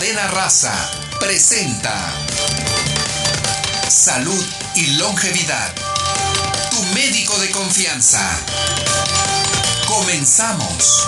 Cadena Raza presenta Salud y Longevidad. Tu médico de confianza. Comenzamos.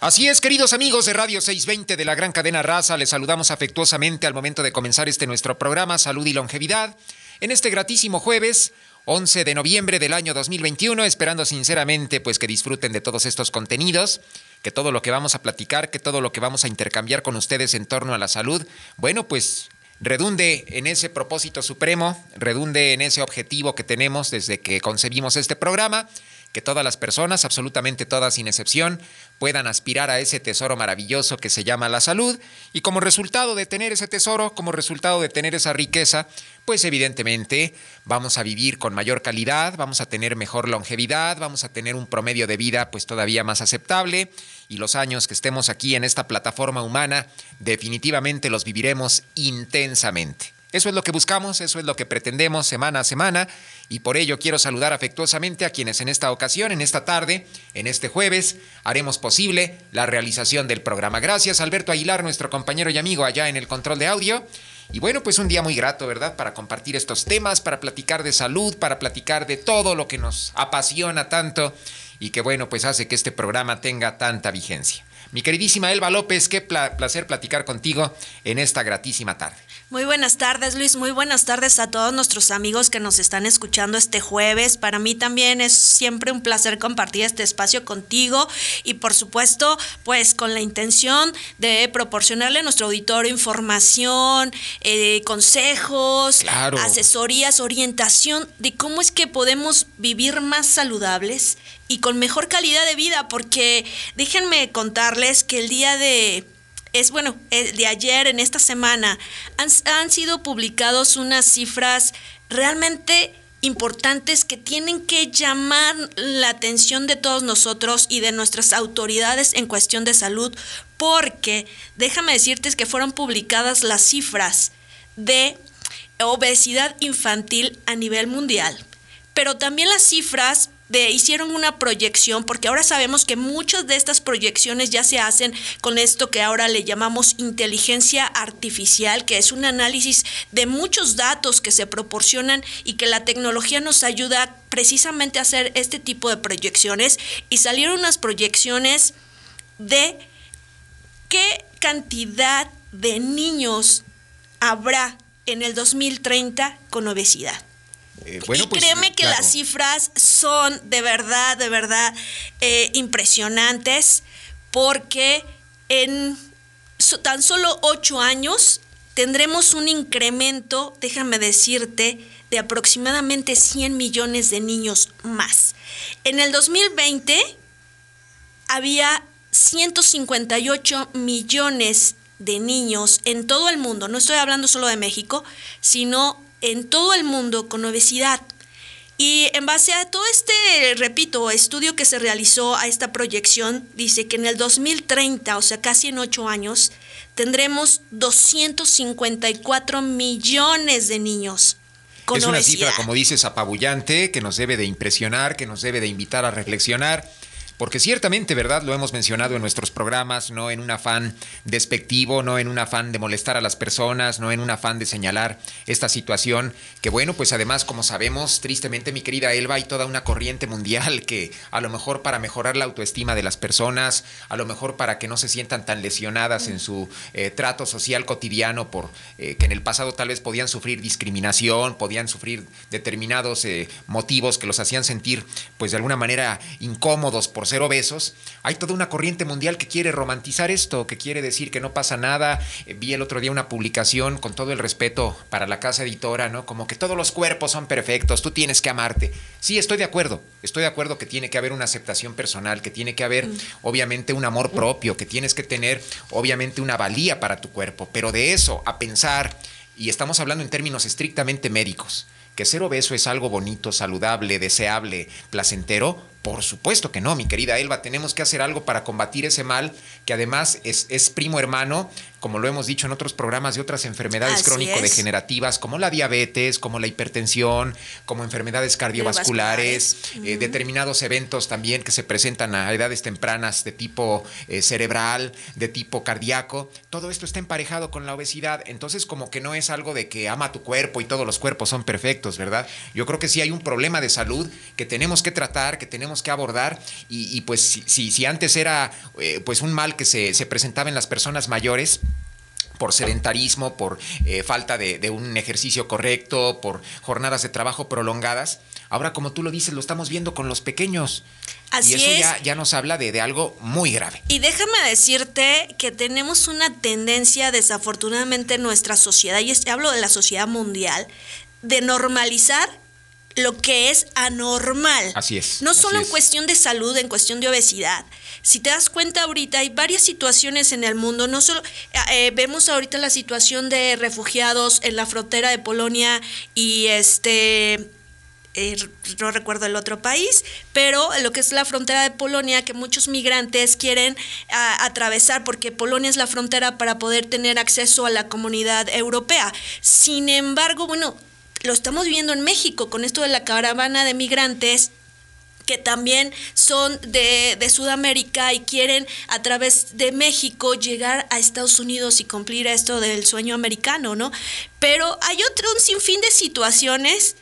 Así es, queridos amigos de Radio 620 de la Gran Cadena Raza, les saludamos afectuosamente al momento de comenzar este nuestro programa Salud y Longevidad. En este gratísimo jueves, 11 de noviembre del año 2021, esperando sinceramente pues que disfruten de todos estos contenidos, que todo lo que vamos a platicar, que todo lo que vamos a intercambiar con ustedes en torno a la salud, bueno, pues redunde en ese propósito supremo, redunde en ese objetivo que tenemos desde que concebimos este programa que todas las personas, absolutamente todas sin excepción, puedan aspirar a ese tesoro maravilloso que se llama la salud y como resultado de tener ese tesoro, como resultado de tener esa riqueza, pues evidentemente vamos a vivir con mayor calidad, vamos a tener mejor longevidad, vamos a tener un promedio de vida pues todavía más aceptable y los años que estemos aquí en esta plataforma humana definitivamente los viviremos intensamente. Eso es lo que buscamos, eso es lo que pretendemos semana a semana y por ello quiero saludar afectuosamente a quienes en esta ocasión, en esta tarde, en este jueves, haremos posible la realización del programa. Gracias Alberto Aguilar, nuestro compañero y amigo allá en el control de audio. Y bueno, pues un día muy grato, ¿verdad? Para compartir estos temas, para platicar de salud, para platicar de todo lo que nos apasiona tanto y que bueno, pues hace que este programa tenga tanta vigencia. Mi queridísima Elba López, qué placer platicar contigo en esta gratísima tarde. Muy buenas tardes, Luis. Muy buenas tardes a todos nuestros amigos que nos están escuchando este jueves. Para mí también es siempre un placer compartir este espacio contigo y por supuesto, pues con la intención de proporcionarle a nuestro auditorio información, eh, consejos, asesorías, orientación de cómo es que podemos vivir más saludables y con mejor calidad de vida, porque déjenme contarles que el día de es bueno, de ayer, en esta semana, han, sido publicados unas cifras realmente importantes que tienen que llamar la atención de todos nosotros y de nuestras autoridades en cuestión de salud, porque déjame decirte que fueron publicadas las cifras de obesidad infantil a nivel mundial, pero también las cifras hicieron una proyección, porque ahora sabemos que muchas de estas proyecciones ya se hacen con esto que ahora le llamamos inteligencia artificial, que es un análisis de muchos datos que se proporcionan y que la tecnología nos ayuda precisamente a hacer este tipo de proyecciones. Y salieron unas proyecciones de qué cantidad de niños habrá en el 2030 con obesidad. Eh, y pues, créeme que las cifras son de verdad, de verdad eh, impresionantes, porque en tan solo ocho años tendremos un incremento, déjame decirte, de aproximadamente 100 millones de niños más. En el 2020 había 158 millones de niños en todo el mundo, no estoy hablando solo de México, sino en todo el mundo con obesidad. Y en base a todo este, repito, estudio que se realizó a esta proyección, dice que en el 2030, o sea, casi en ocho años, tendremos 254 millones de niños. Con es una cifra, como dices, apabullante, que nos debe de impresionar, que nos debe de invitar a reflexionar. Porque ciertamente, ¿verdad? Lo hemos mencionado en nuestros programas, no en un afán despectivo, no en un afán de molestar a las personas, no en un afán de señalar esta situación, que bueno, pues además, como sabemos, tristemente, mi querida Elba, hay toda una corriente mundial que a lo mejor para mejorar la autoestima de las personas, a lo mejor para que no se sientan tan lesionadas en su eh, trato social cotidiano, por eh, que en el pasado tal vez podían sufrir discriminación, podían sufrir determinados eh, motivos que los hacían sentir, pues de alguna manera incómodos por ser obesos, hay toda una corriente mundial que quiere romantizar esto, que quiere decir que no pasa nada. Eh, vi el otro día una publicación con todo el respeto para la casa editora, ¿no? Como que todos los cuerpos son perfectos, tú tienes que amarte. Sí, estoy de acuerdo, estoy de acuerdo que tiene que haber una aceptación personal, que tiene que haber mm. obviamente un amor propio, que tienes que tener obviamente una valía para tu cuerpo, pero de eso a pensar, y estamos hablando en términos estrictamente médicos, que ser obeso es algo bonito, saludable, deseable, placentero, por supuesto que no, mi querida Elba, tenemos que hacer algo para combatir ese mal que además es, es primo hermano como lo hemos dicho en otros programas, de otras enfermedades crónico-degenerativas, como la diabetes, como la hipertensión, como enfermedades cardiovasculares, eh, determinados eventos también que se presentan a edades tempranas de tipo eh, cerebral, de tipo cardíaco. Todo esto está emparejado con la obesidad. Entonces, como que no es algo de que ama tu cuerpo y todos los cuerpos son perfectos, ¿verdad? Yo creo que sí hay un problema de salud que tenemos que tratar, que tenemos que abordar. Y, pues si, si, antes era eh, pues un mal que se, se presentaba en las personas mayores, por sedentarismo, por eh, falta de, un ejercicio correcto, por jornadas de trabajo prolongadas. Ahora, como tú lo dices, lo estamos viendo con los pequeños. Así y eso Ya, ya nos habla de, de, algo muy grave. Y déjame decirte que tenemos una tendencia, desafortunadamente, en nuestra sociedad, y hablo de la sociedad mundial, de normalizar lo que es anormal. Así es. No solo en cuestión de salud, en cuestión de obesidad, si te das cuenta ahorita, hay varias situaciones en el mundo. No solo eh, vemos ahorita la situación de refugiados en la frontera de Polonia y este eh, no recuerdo el otro país, pero lo que es la frontera de Polonia, que muchos migrantes quieren atravesar porque Polonia es la frontera para poder tener acceso a la comunidad europea. Sin embargo, bueno, lo estamos viendo en México con esto de la caravana de migrantes que también son de, Sudamérica y quieren a través de México llegar a Estados Unidos y cumplir esto del sueño americano, ¿no? Pero hay otro un sinfín de situaciones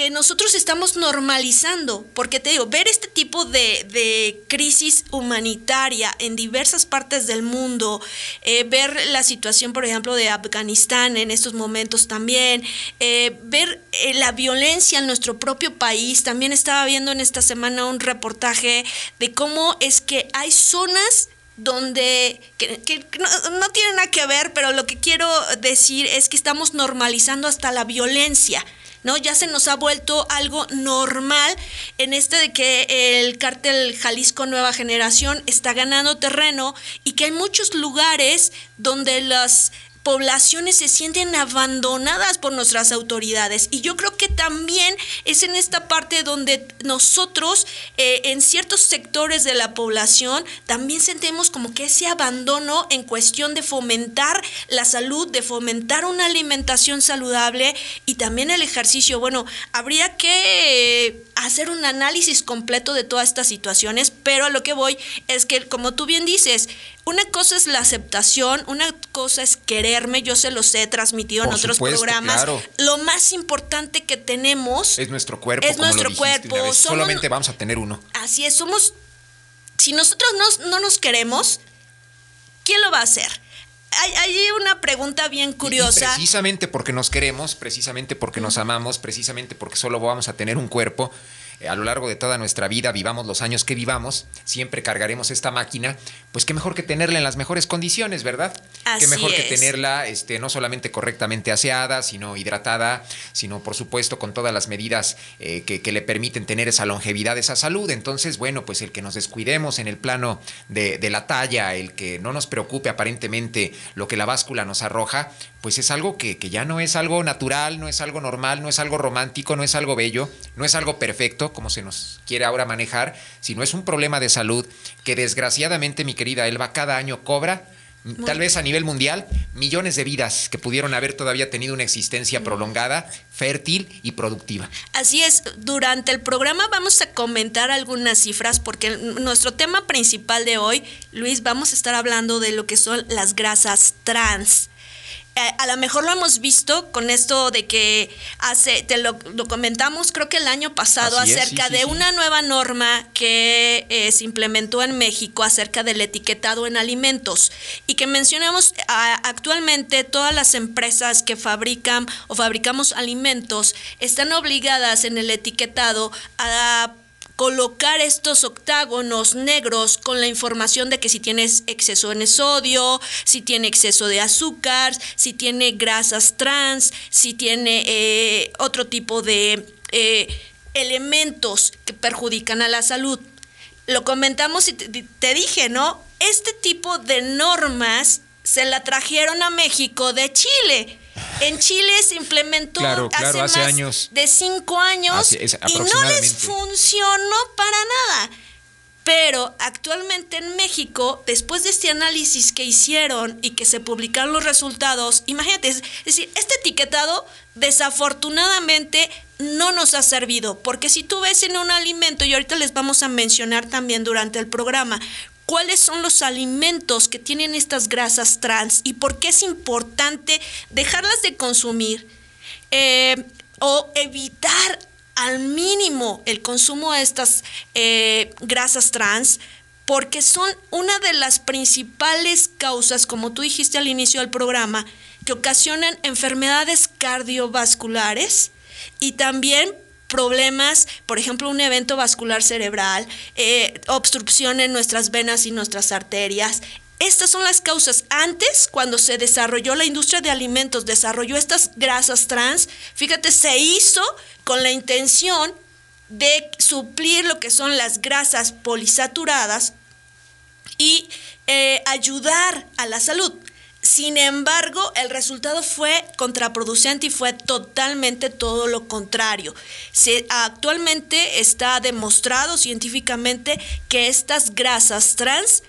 que nosotros estamos normalizando, porque te digo, ver este tipo de, de crisis humanitaria en diversas partes del mundo, eh, ver la situación, por ejemplo, de Afganistán en estos momentos también, eh, ver eh, la violencia en nuestro propio país, también estaba viendo en esta semana un reportaje de cómo es que hay zonas donde que, no, no tienen nada que ver, pero lo que quiero decir es que estamos normalizando hasta la violencia. ¿no? Ya se nos ha vuelto algo normal en este de que el cártel Jalisco Nueva Generación está ganando terreno y que hay muchos lugares donde las poblaciones se sienten abandonadas por nuestras autoridades. Y yo creo que también es en esta parte donde nosotros, eh, en ciertos sectores de la población, también sentimos como que ese abandono en cuestión de fomentar la salud, de fomentar una alimentación saludable y también el ejercicio. Bueno, habría que eh, hacer un análisis completo de todas estas situaciones, pero a lo que voy es que, como tú bien dices, una cosa es la aceptación, una cosa es quererme, yo se los he transmitido en otros programas. Lo más importante que tenemos es nuestro cuerpo. Es nuestro cuerpo. Solamente vamos a tener uno. Así es, somos... Si nosotros no, no nos queremos, ¿quién lo va a hacer? hay, una pregunta bien curiosa. precisamente porque nos queremos, precisamente porque nos amamos, precisamente porque solo vamos a tener un cuerpo, a lo largo de toda nuestra vida, vivamos los años que vivamos, siempre cargaremos esta máquina, pues qué mejor que tenerla en las mejores condiciones, ¿verdad? Así qué mejor que tenerla este, no solamente correctamente aseada, sino hidratada, sino por supuesto con todas las medidas eh, que, le permiten tener esa longevidad, esa salud. Entonces, bueno, pues el que nos descuidemos en el plano de, de la talla, el que no nos preocupe aparentemente lo que la báscula nos arroja, pues es algo que, que, ya no es algo natural, no es algo normal, no es algo romántico, no es algo bello, no es algo perfecto como se nos quiere ahora manejar, sino es un problema de salud que desgraciadamente mi querida Elba cada año cobra tal vez a nivel mundial, millones de vidas que pudieron haber todavía tenido una existencia prolongada, fértil y productiva. Así es, durante el programa vamos a comentar algunas cifras porque nuestro tema principal de hoy, Luis, vamos a estar hablando de lo que son las grasas trans. Eh, a lo mejor lo hemos visto con esto de que hace, te lo, comentamos creo que el año pasado acerca de una nueva norma que eh, se implementó en México acerca del etiquetado en alimentos y que mencionamos actualmente todas las empresas que fabrican o fabricamos alimentos están obligadas en el etiquetado a colocar estos octágonos negros con la información de que si tienes exceso de sodio, si tiene exceso de azúcar, si tiene grasas trans, si tiene eh, otro tipo de eh, elementos que perjudican a la salud. Lo comentamos y te dije, ¿no? Este tipo de normas se la trajeron a México de Chile en Chile se implementó hace, más años. de cinco años y no les funcionó para nada. Pero actualmente actualmente en México, después de este análisis que hicieron y que se publicaron los resultados, imagínate, es decir, este etiquetado desafortunadamente no nos ha servido, porque si tú ves en un alimento, y ahorita les vamos a mencionar también durante el programa, cuáles son los alimentos que tienen estas grasas trans y por qué es importante dejarlas de consumir eh, o evitar al mínimo el consumo de estas eh, grasas trans porque son una de las principales causas, como tú dijiste al inicio del programa, que ocasionan enfermedades cardiovasculares y también problemas, por ejemplo, un evento vascular cerebral, eh, obstrucción en nuestras venas y nuestras arterias. Estas son las causas. Antes, cuando se desarrolló la industria de alimentos, desarrolló estas grasas trans, fíjate, se hizo con la intención de suplir lo que son las grasas polisaturadas y eh, ayudar a la salud. Sin embargo, el resultado fue contraproducente y fue totalmente todo lo contrario. Se, actualmente está demostrado científicamente que estas grasas trans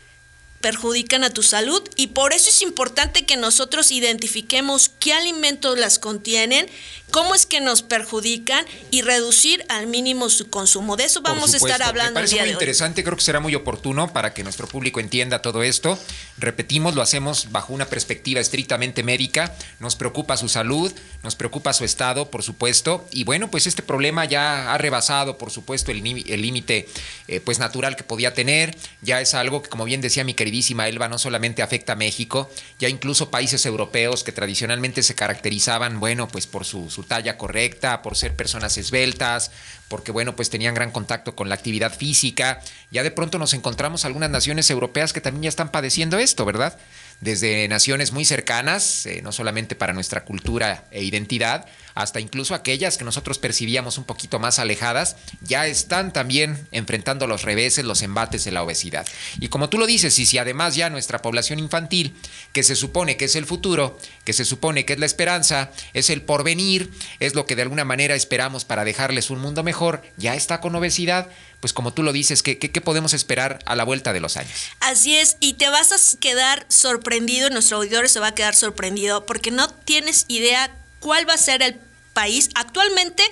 perjudican a tu salud y por eso es importante que nosotros identifiquemos qué alimentos las contienen, cómo es que nos perjudican y reducir al mínimo su consumo. De eso vamos a estar hablando. Me parece muy interesante, creo que será muy oportuno para que nuestro público entienda todo esto. Repetimos, lo hacemos bajo una perspectiva estrictamente médica, nos preocupa su salud, nos preocupa su estado, por supuesto, y bueno, pues este problema ya ha rebasado, por supuesto, el límite eh, pues natural que podía tener, ya es algo que, como bien decía mi queridísima Elba, no solamente afecta a México, ya incluso países europeos que tradicionalmente se caracterizaban, bueno, pues por su talla correcta, por ser personas esbeltas, porque bueno, pues tenían gran contacto con la actividad física. Ya de pronto nos encontramos algunas naciones europeas que también ya están padeciendo esto, ¿verdad? Desde naciones muy cercanas, eh, no solamente para nuestra cultura e identidad, hasta incluso aquellas que nosotros percibíamos un poquito más alejadas, ya están también enfrentando los reveses, los embates de la obesidad. Y como tú lo dices, y si además ya nuestra población infantil, que se supone que es el futuro, que se supone que es la esperanza, es el porvenir, es lo que de alguna manera esperamos para dejarles un mundo mejor, ya está con obesidad, pues como tú lo dices, ¿qué, qué, podemos esperar a la vuelta de los años? Así es, y te vas a quedar sorprendido, nuestro auditorio se va a quedar sorprendido, porque no tienes idea cuál va a ser el país. Actualmente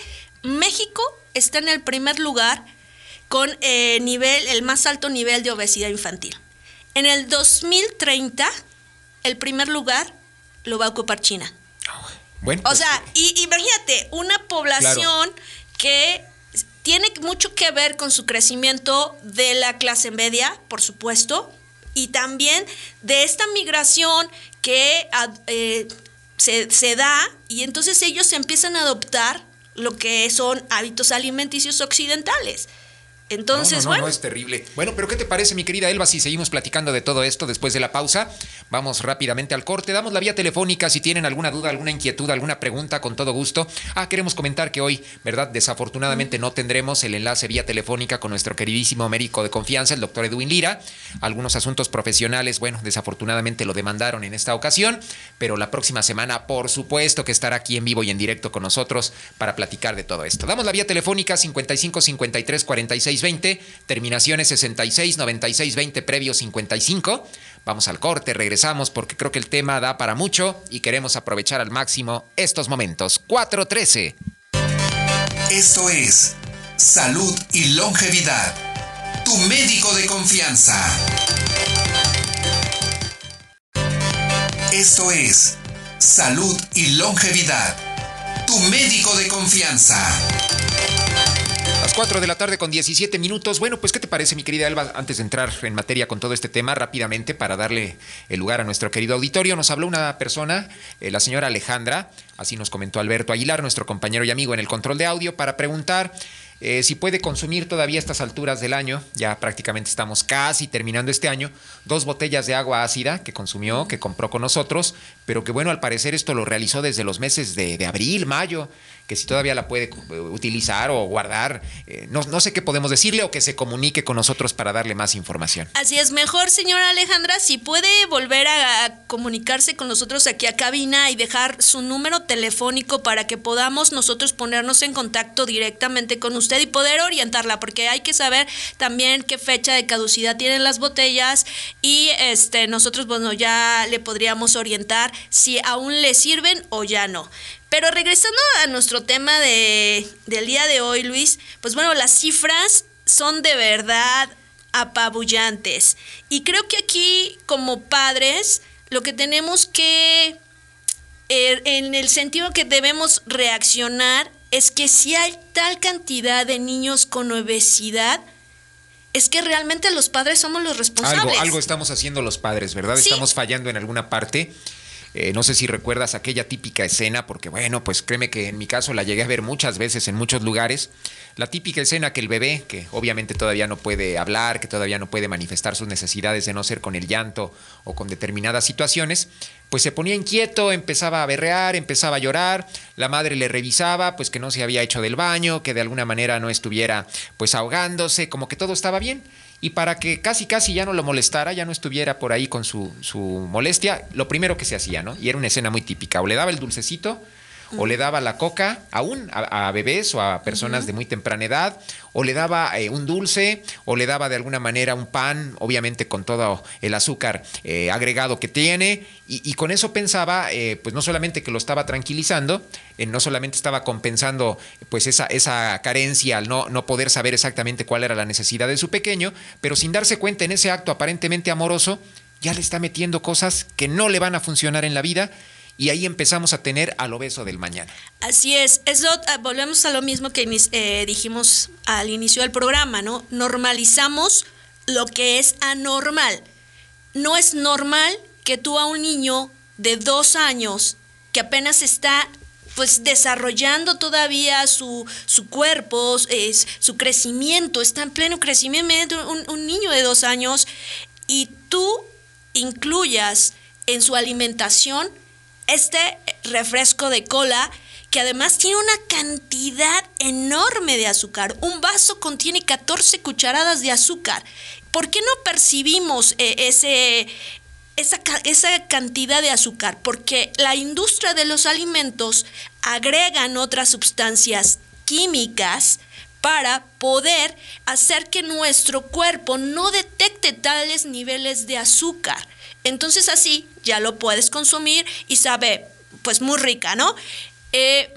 México está en el primer lugar con eh, nivel, el más alto nivel de obesidad infantil. En el 2030, el primer lugar lo va a ocupar China. Bueno, o pues, sea, y, imagínate, una población que tiene mucho que ver con su crecimiento de la clase media, por supuesto, y también de esta migración que eh, se, da y entonces ellos empiezan a adoptar lo que son hábitos alimenticios occidentales. Entonces, no, no, no, es terrible. Bueno, pero ¿qué te parece, mi querida Elba, si seguimos platicando de todo esto después de la pausa? Vamos rápidamente al corte. Damos la vía telefónica si tienen alguna duda, alguna inquietud, alguna pregunta, con todo gusto. Ah, queremos comentar que hoy, ¿verdad? Desafortunadamente no tendremos el enlace vía telefónica con nuestro queridísimo médico de confianza, el doctor Edwin Lira. Algunos asuntos profesionales, bueno, desafortunadamente lo demandaron en esta ocasión, pero la próxima semana, por supuesto, que estará aquí en vivo y en directo con nosotros para platicar de todo esto. Damos la vía telefónica 55 53 46 20, terminaciones 66, 96, 20, previo 55. Vamos al corte, regresamos porque creo que el tema da para mucho y queremos aprovechar al máximo estos momentos. 413. Esto es Salud y Longevidad. Tu médico de confianza. Esto es Salud y Longevidad. Tu médico de confianza. 4 de la tarde con 17 minutos. Bueno, pues ¿qué te parece, mi querida Elba? Antes de entrar en materia con todo este tema, rápidamente, para darle el lugar a nuestro querido auditorio, nos habló una persona, eh, la señora Alejandra, así nos comentó Alberto Aguilar, nuestro compañero y amigo en el control de audio, para preguntar eh, si puede consumir todavía a estas alturas del año, ya prácticamente estamos casi terminando este año, dos botellas de agua ácida que consumió, que compró con nosotros, pero que bueno, al parecer esto lo realizó desde los meses de, de abril, mayo que si todavía la puede eh, utilizar o guardar, eh, no, no sé qué podemos decirle o que se comunique con nosotros para darle más información. Así es, mejor señora Alejandra, si puede volver a, comunicarse con nosotros aquí a cabina y dejar su número telefónico para que podamos nosotros ponernos en contacto directamente con usted y poder orientarla, porque hay que saber también qué fecha de caducidad tienen las botellas y este nosotros bueno ya le podríamos orientar si aún le sirven o ya no. Pero regresando a nuestro tema de, del día de hoy, Luis, pues bueno, las cifras son de verdad apabullantes. Y creo que aquí, como padres, lo que tenemos que, er, en el sentido que debemos reaccionar, es que si hay tal cantidad de niños con obesidad, es que realmente los padres somos los responsables. Algo, algo estamos haciendo los padres, ¿verdad? Estamos fallando en alguna parte. Eh, no sé si recuerdas aquella típica escena, porque bueno, pues créeme que en mi caso la llegué a ver muchas veces en muchos lugares. La típica escena que el bebé, que obviamente todavía no puede hablar, que todavía no puede manifestar sus necesidades de no ser con el llanto o con determinadas situaciones, pues se ponía inquieto, empezaba a berrear, empezaba a llorar, la madre le revisaba, pues que no se había hecho del baño, que de alguna manera no estuviera pues ahogándose, como que todo estaba bien y para que casi casi ya no lo molestara, ya no estuviera por ahí con su, su molestia, lo primero que se hacía, ¿no? Y era una escena muy típica, o le daba el dulcecito, o le daba la coca aún a, bebés o a personas de muy temprana edad, o le daba eh, un dulce, o le daba de alguna manera un pan, obviamente con todo el azúcar eh, agregado que tiene, y, con eso pensaba, eh, pues no solamente que lo estaba tranquilizando, no solamente estaba compensando pues esa, esa carencia al no, no poder saber exactamente cuál era la necesidad de su pequeño, pero sin darse cuenta en ese acto aparentemente amoroso, ya le está metiendo cosas que no le van a funcionar en la vida y ahí empezamos a tener al obeso del mañana. Así es, eso ah, volvemos a lo mismo que eh, dijimos al inicio del programa, ¿no? Normalizamos lo que es anormal. No es normal que tú a un niño de dos años que apenas está pues desarrollando todavía su, su cuerpo, es, su crecimiento, está en pleno crecimiento, un, un niño de dos años, y tú incluyas en su alimentación este refresco de cola que además tiene una cantidad enorme de azúcar. Un vaso contiene 14 cucharadas de azúcar. ¿Por qué no percibimos eh, ese, esa, esa, cantidad de azúcar? Porque la industria de los alimentos agregan otras sustancias químicas para poder hacer que nuestro cuerpo no detecte tales niveles de azúcar. Entonces así ya lo puedes consumir y sabe, pues muy rica, ¿no? Eh,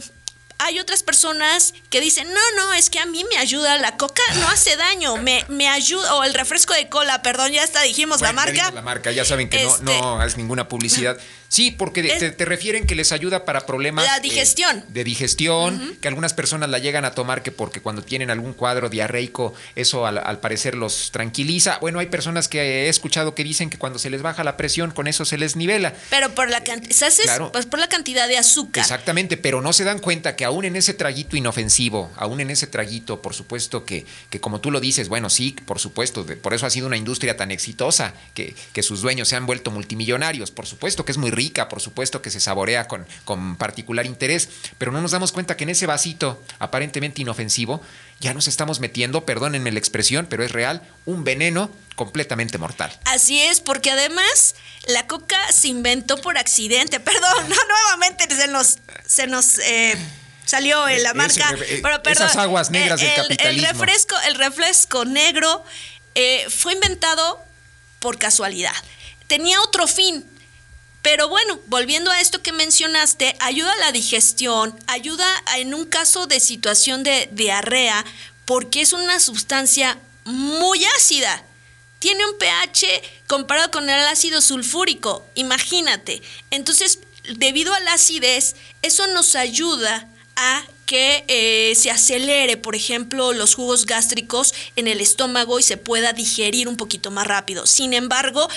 hay otras personas que dicen, no, no, es que a mí me ayuda, la coca no hace daño, me, me ayuda, o el refresco de cola, perdón, ya está, dijimos la marca. La marca, ya saben que no, no este, es ninguna publicidad. Sí, porque te, refieren que les ayuda para problemas. La digestión. Eh, de digestión, que algunas personas la llegan a tomar que porque cuando tienen algún cuadro diarreico, eso al, parecer los tranquiliza. Bueno, hay personas que he escuchado que dicen que cuando se les baja la presión, con eso se les nivela. Pero por la, pues por la cantidad de azúcar. Exactamente, pero no se dan cuenta que aún en ese traguito inofensivo, aún en ese traguito, por supuesto que, que como tú lo dices, bueno, sí, por supuesto, por eso ha sido una industria tan exitosa, que, que sus dueños se han vuelto multimillonarios, por supuesto que es muy rico por supuesto que se saborea con, con particular interés, pero no nos damos cuenta que en ese vasito aparentemente inofensivo ya nos estamos metiendo, perdónenme la expresión, pero es real, un veneno completamente mortal. Así es, porque además la coca se inventó por accidente, perdón, no, nuevamente se nos, se nos eh, salió en la marca. pero, perdón, esas aguas negras del capitalismo. El refresco, el refresco negro eh, fue inventado por casualidad. Tenía otro fin, pero bueno, volviendo a esto que mencionaste, ayuda a la digestión, ayuda en un caso de situación de diarrea, porque es una sustancia muy ácida. Tiene un pH comparado con el ácido sulfúrico, imagínate. Entonces, debido a la acidez, eso nos ayuda a que eh, se acelere, por ejemplo, los jugos gástricos en el estómago y se pueda digerir un poquito más rápido. Sin embargo,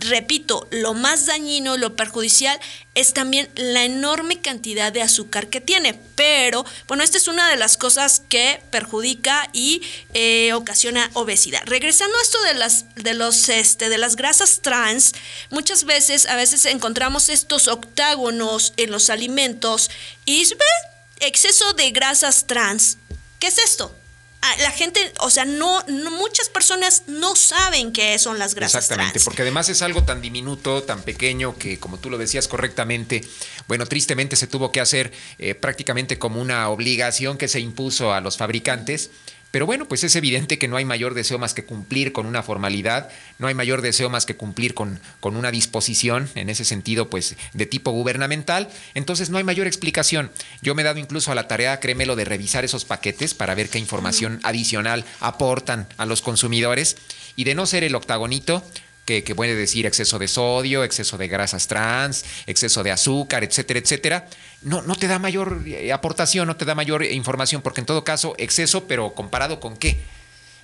repito, lo más dañino, lo perjudicial es también la enorme cantidad de azúcar que tiene. Pero, bueno, esta es una de las cosas que perjudica y eh, ocasiona obesidad. Regresando a esto de las, de los, este, de las grasas trans, muchas veces, a veces encontramos estos octágonos en los alimentos y exceso de grasas trans, ¿qué es esto? Ah, la gente, o sea, no, muchas personas no saben qué son las grasas Exactamente, porque además es algo tan diminuto, tan pequeño, que como tú lo decías correctamente, bueno, tristemente se tuvo que hacer eh, prácticamente como una obligación que se impuso a los fabricantes pero bueno, pues es evidente que no hay mayor deseo más que cumplir con una formalidad, no hay mayor deseo más que cumplir con, con una disposición, en ese sentido, pues de tipo gubernamental. Entonces no hay mayor explicación. Yo me he dado incluso a la tarea, créemelo, de revisar esos paquetes para ver qué información adicional aportan a los consumidores y de no ser el octagonito, que, puede decir exceso de sodio, exceso de grasas trans, exceso de azúcar, etcétera, etcétera, no, no te da mayor eh, aportación, no te da mayor información, porque en todo caso, exceso, pero comparado con qué.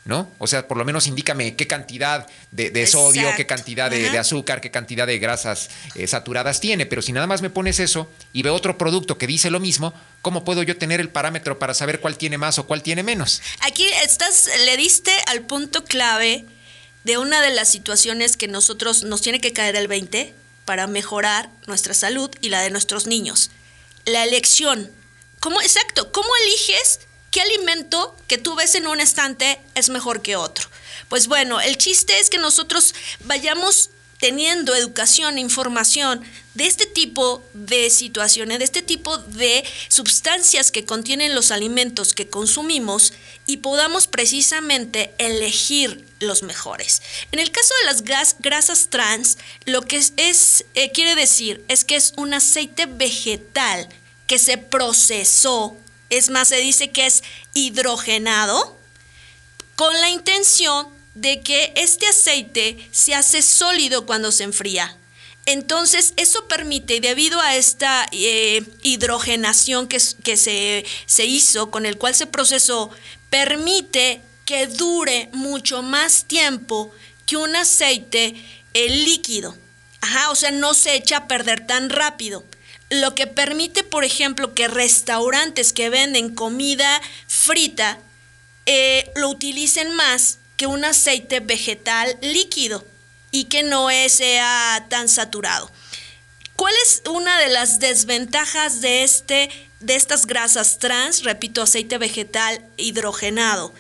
¿No? O sea, por lo menos indícame qué cantidad de, sodio, qué cantidad de, azúcar, qué cantidad de grasas eh, saturadas tiene. Pero si nada más me pones eso y veo otro producto que dice lo mismo, ¿cómo puedo yo tener el parámetro para saber cuál tiene más o cuál tiene menos? Aquí estás, le diste al punto clave de una de las situaciones que nosotros nos tiene que caer el 20 para mejorar nuestra salud y la de nuestros niños. La elección. ¿Cómo, exacto, ¿cómo eliges qué alimento que tú ves en un estante es mejor que otro? Pues bueno, el chiste es que nosotros vayamos teniendo educación e información de este tipo de situaciones, de este tipo de sustancias que contienen los alimentos que consumimos y podamos precisamente elegir los mejores. En el caso de las grasas trans, lo que es, eh, quiere decir es que es un aceite vegetal que se procesó, es más, se dice que es hidrogenado, con la intención de que este aceite se hace sólido cuando se enfría. Entonces, eso permite, debido a esta eh, hidrogenación que, que se, se, hizo, con el cual se procesó, permite que dure mucho más tiempo que un aceite eh, líquido. Ajá, o sea, no se echa a perder tan rápido. Lo que permite, por ejemplo, que restaurantes que venden comida frita eh, lo utilicen más que un aceite vegetal líquido y que no sea tan saturado. ¿Cuál es una de las desventajas de, este, de estas grasas trans? Repito, aceite vegetal hidrogenado,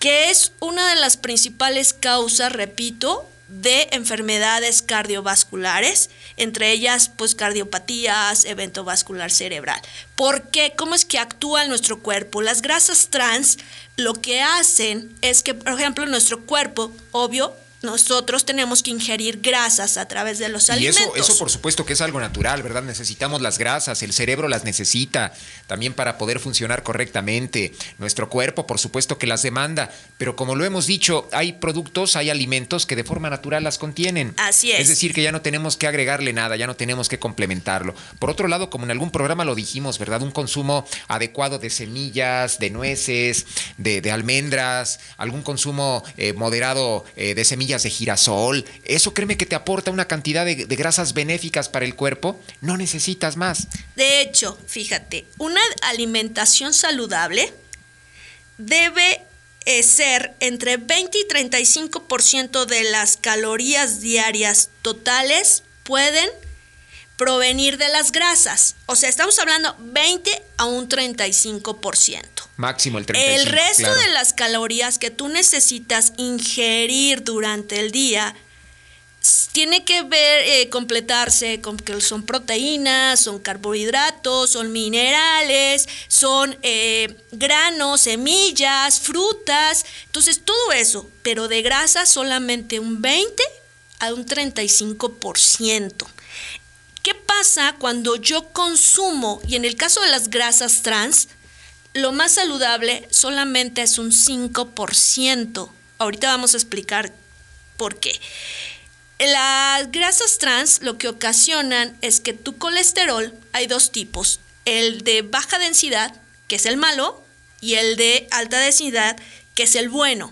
que es una de las principales causas, repito, de enfermedades cardiovasculares, entre ellas pues cardiopatías, evento vascular cerebral. ¿Por qué? ¿Cómo es que actúa en nuestro cuerpo? Las grasas trans lo que hacen es que, por ejemplo, nuestro cuerpo, obvio, nosotros tenemos que ingerir grasas a través de los alimentos. Y eso, eso por supuesto que es algo natural, ¿verdad? Necesitamos las grasas, el cerebro las necesita también para poder funcionar correctamente. Nuestro cuerpo, por supuesto que las demanda, pero como lo hemos dicho, hay productos, hay alimentos que de forma natural las contienen. Así es. Es decir, que ya no tenemos que agregarle nada, ya no tenemos que complementarlo. Por otro lado, como en algún programa lo dijimos, ¿verdad? Un consumo adecuado de semillas, de nueces, de, almendras, algún consumo eh, moderado eh, de semillas de girasol, eso créeme que te aporta una cantidad de, grasas benéficas para el cuerpo, no necesitas más. De hecho, fíjate, una alimentación saludable debe eh, ser entre 20 y 35% de las calorías diarias totales pueden provenir de las grasas. O sea, estamos hablando 20 a un 35%. Máximo el 35%. El resto de las calorías que tú necesitas ingerir durante el día tiene que ver, eh, completarse con que son proteínas, son carbohidratos, son minerales, son eh, granos, semillas, frutas, entonces todo eso, pero de grasa solamente un 20 a un 35%. ¿Qué pasa cuando yo consumo, y en el caso de las grasas trans, lo más saludable solamente es un 5%? Ahorita vamos a explicar por qué. Las grasas trans lo que ocasionan es que tu colesterol, hay dos tipos, el de baja densidad, que es el malo, y el de alta densidad, que es el bueno.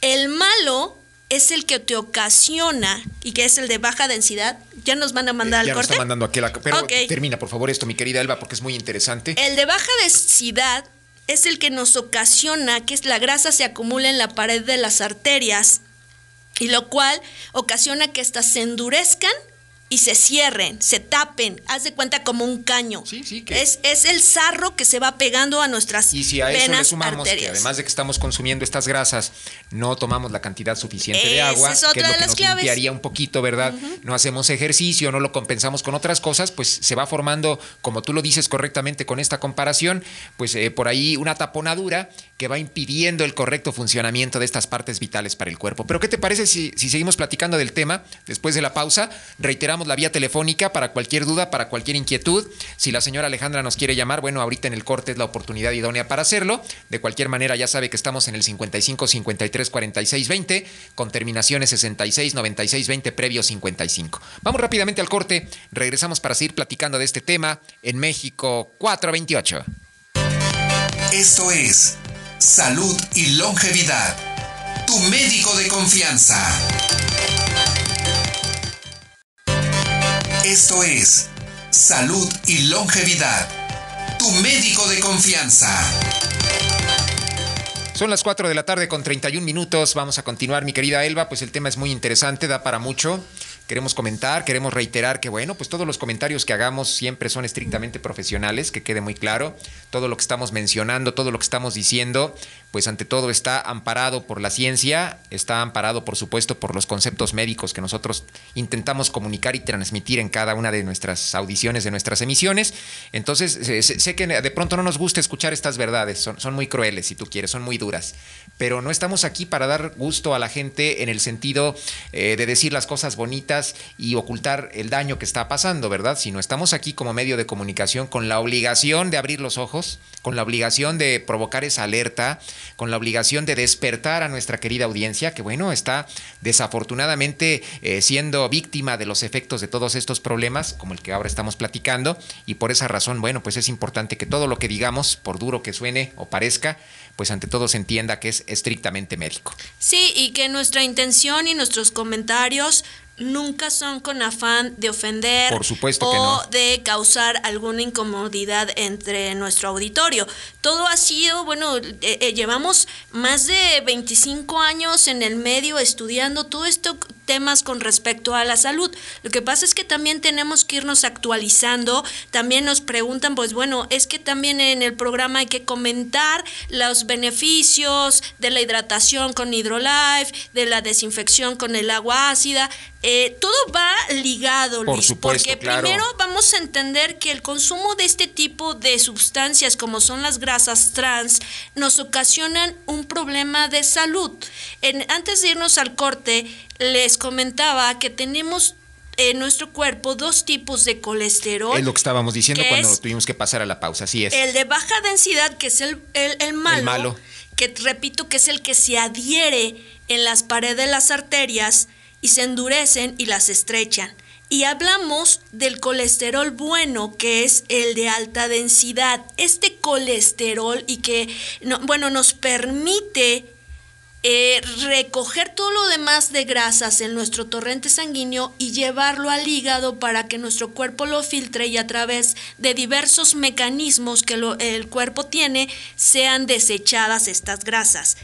El malo es el que te ocasiona y que es el de baja densidad. Ya nos van a mandar eh, al corte. Está mandando aquí la, pero termina por favor esto, mi querida Elba, porque es muy interesante. El de baja densidad es el que nos ocasiona que la grasa se acumule en la pared de las arterias y lo cual ocasiona que éstas se endurezcan y se cierren, se tapen, haz de cuenta como un caño. Sí, sí, que- es, es el sarro que se va pegando a nuestras Y si a eso le sumamos que arterias. además de que estamos consumiendo estas grasas, no tomamos la cantidad suficiente de agua, es que es lo de que las nos claves. limpiaría un poquito, ¿verdad? No hacemos ejercicio, no lo compensamos con otras cosas, pues se va formando, como tú lo dices correctamente con esta comparación, pues eh, por ahí una taponadura que va impidiendo el correcto funcionamiento de estas partes vitales para el cuerpo. Pero ¿qué te parece si, si seguimos platicando del tema después de la pausa? Reiteramos la vía telefónica para cualquier duda, para cualquier inquietud. Si la señora Alejandra nos quiere llamar, bueno, ahorita en el corte es la oportunidad idónea para hacerlo. De cualquier manera, ya sabe que estamos en el 55 53 46 20 con terminaciones 66 96 20 previo 55. Vamos rápidamente al corte. Regresamos para seguir platicando de este tema en México 428. Esto es Salud y Longevidad. Tu médico de confianza. Esto es Salud y Longevidad. Tu médico de confianza. Son las 4 de la tarde con 31 minutos. Vamos a continuar, mi querida Elba. Pues el tema es muy interesante, da para mucho. Queremos comentar, queremos reiterar que, bueno, pues todos los comentarios que hagamos siempre son estrictamente profesionales, que quede muy claro. Todo lo que estamos mencionando, todo lo que estamos diciendo, pues ante todo está amparado por la ciencia, está amparado, por supuesto, por los conceptos médicos que nosotros intentamos comunicar y transmitir en cada una de nuestras audiciones, de nuestras emisiones. Entonces, sé, que de pronto no nos gusta escuchar estas verdades, son, son muy crueles, si tú quieres, son muy duras, pero no estamos aquí para dar gusto a la gente en el sentido eh, de decir las cosas bonitas y ocultar el daño que está pasando, ¿verdad? Sino estamos aquí como medio de comunicación con la obligación de abrir los ojos, con la obligación de provocar esa alerta, con la obligación de despertar a nuestra querida audiencia, que bueno, está desafortunadamente eh, siendo víctima de los efectos de todos estos problemas, como el que ahora estamos platicando, y por esa razón, bueno, pues es importante que todo lo que digamos, por duro que suene o parezca, pues ante todo se entienda que es estrictamente médico. Sí, y que nuestra intención y nuestros comentarios nunca son con afán de ofender Por supuesto o que no. de causar alguna incomodidad entre nuestro auditorio. Todo ha sido, bueno, eh, eh, llevamos más de 25 años en el medio estudiando todo esto temas con respecto a la salud. Lo que pasa es que también tenemos que irnos actualizando. También nos preguntan, pues bueno, es que también en el programa hay que comentar los beneficios de la hidratación con Hydrolife, de la desinfección con el agua ácida. Eh, todo va ligado, Por Luis, supuesto, porque claro. primero vamos a entender que el consumo de este tipo de sustancias como son las grasas trans nos ocasionan un problema de salud. En- antes de irnos al corte, les comentaba que tenemos en nuestro cuerpo dos tipos de colesterol. Es lo que estábamos diciendo ¿Qué cuando es? tuvimos que pasar a la pausa, así es. El de baja densidad, que es el, el, el malo, El malo. que repito que es el que se adhiere en las paredes de las arterias y se endurecen y las estrechan. Y hablamos del colesterol bueno, que es el de alta densidad. Este colesterol y que, no- bueno, nos permite eh, recoger todo lo demás de grasas en nuestro torrente sanguíneo y llevarlo al hígado para que nuestro cuerpo lo filtre y a través de diversos mecanismos que lo- el cuerpo tiene sean desechadas estas grasas.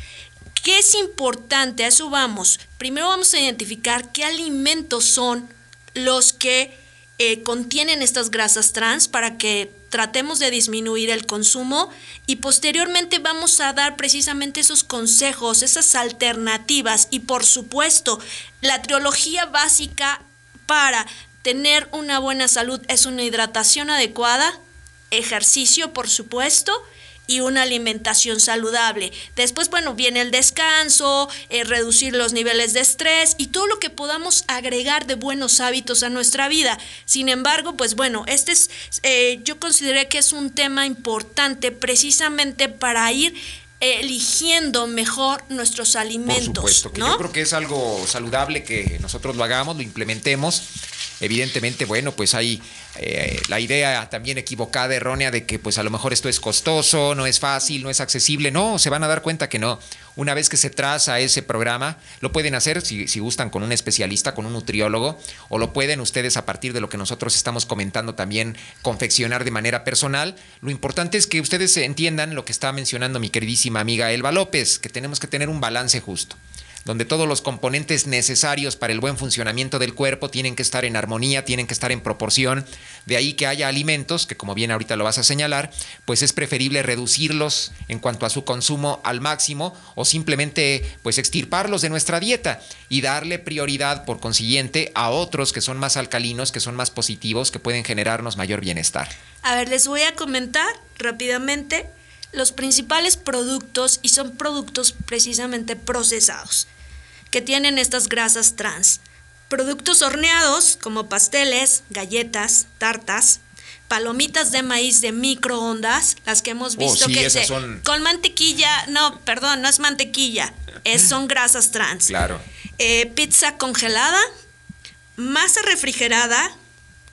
¿Qué es importante? A eso vamos. Primero vamos a identificar qué alimentos son los que eh, contienen estas grasas trans para que tratemos de disminuir el consumo y posteriormente vamos a dar precisamente esos consejos, esas alternativas y por supuesto la trilogía básica para tener una buena salud es una hidratación adecuada, ejercicio por supuesto y una alimentación saludable. Después, bueno, viene el descanso, eh, reducir los niveles de estrés y todo lo que podamos agregar de buenos hábitos a nuestra vida. Sin embargo, pues bueno, este es, eh, yo consideré que es un tema importante precisamente para ir eligiendo mejor nuestros alimentos. Por supuesto, que ¿no? yo creo que es algo saludable que nosotros lo hagamos, lo implementemos. Evidentemente, bueno, pues hay eh, la idea también equivocada, errónea, de que pues a lo mejor esto es costoso, no es fácil, no es accesible. No, se van a dar cuenta que no. Una vez que se traza ese programa, lo pueden hacer si, si gustan con un especialista, con un nutriólogo, o lo pueden ustedes a partir de lo que nosotros estamos comentando también confeccionar de manera personal. Lo importante es que ustedes entiendan lo que está mencionando mi queridísima amiga Elba López, que tenemos que tener un balance justo. Donde todos los componentes necesarios para el buen funcionamiento del cuerpo tienen que estar en armonía, tienen que estar en proporción. De ahí que haya alimentos, que como bien ahorita lo vas a señalar, pues es preferible reducirlos en cuanto a su consumo al máximo o simplemente pues extirparlos de nuestra dieta y darle prioridad por consiguiente a otros que son más alcalinos, que son más positivos, que pueden generarnos mayor bienestar. A ver, les voy a comentar rápidamente los principales productos y son productos precisamente procesados que tienen estas grasas trans. Productos horneados como pasteles, galletas, tartas, palomitas de maíz de microondas, las que hemos oh, visto que se, con mantequilla, no, perdón, no es mantequilla, es, son grasas trans. Claro. Eh, pizza congelada, masa refrigerada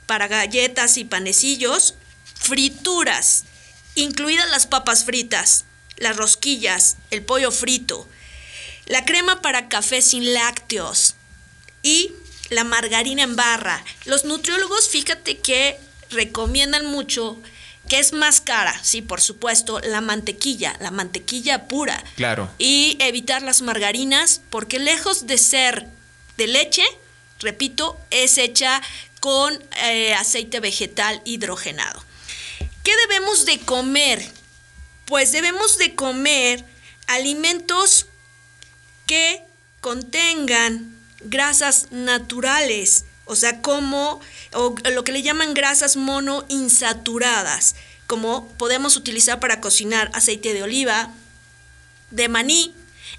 para galletas y panecillos, frituras, incluidas las papas fritas, las rosquillas, el pollo frito, la crema para café sin lácteos y la margarina en barra. Los nutriólogos, fíjate que recomiendan mucho que es más cara, sí, por supuesto, la mantequilla, la mantequilla pura. Claro. Y evitar las margarinas, porque lejos de ser de leche, repito, es hecha con eh, aceite vegetal hidrogenado. ¿Qué debemos de comer? Pues debemos de comer alimentos que contengan grasas naturales, o sea, como o lo que le llaman grasas monoinsaturadas, como podemos utilizar para cocinar aceite de oliva, de maní,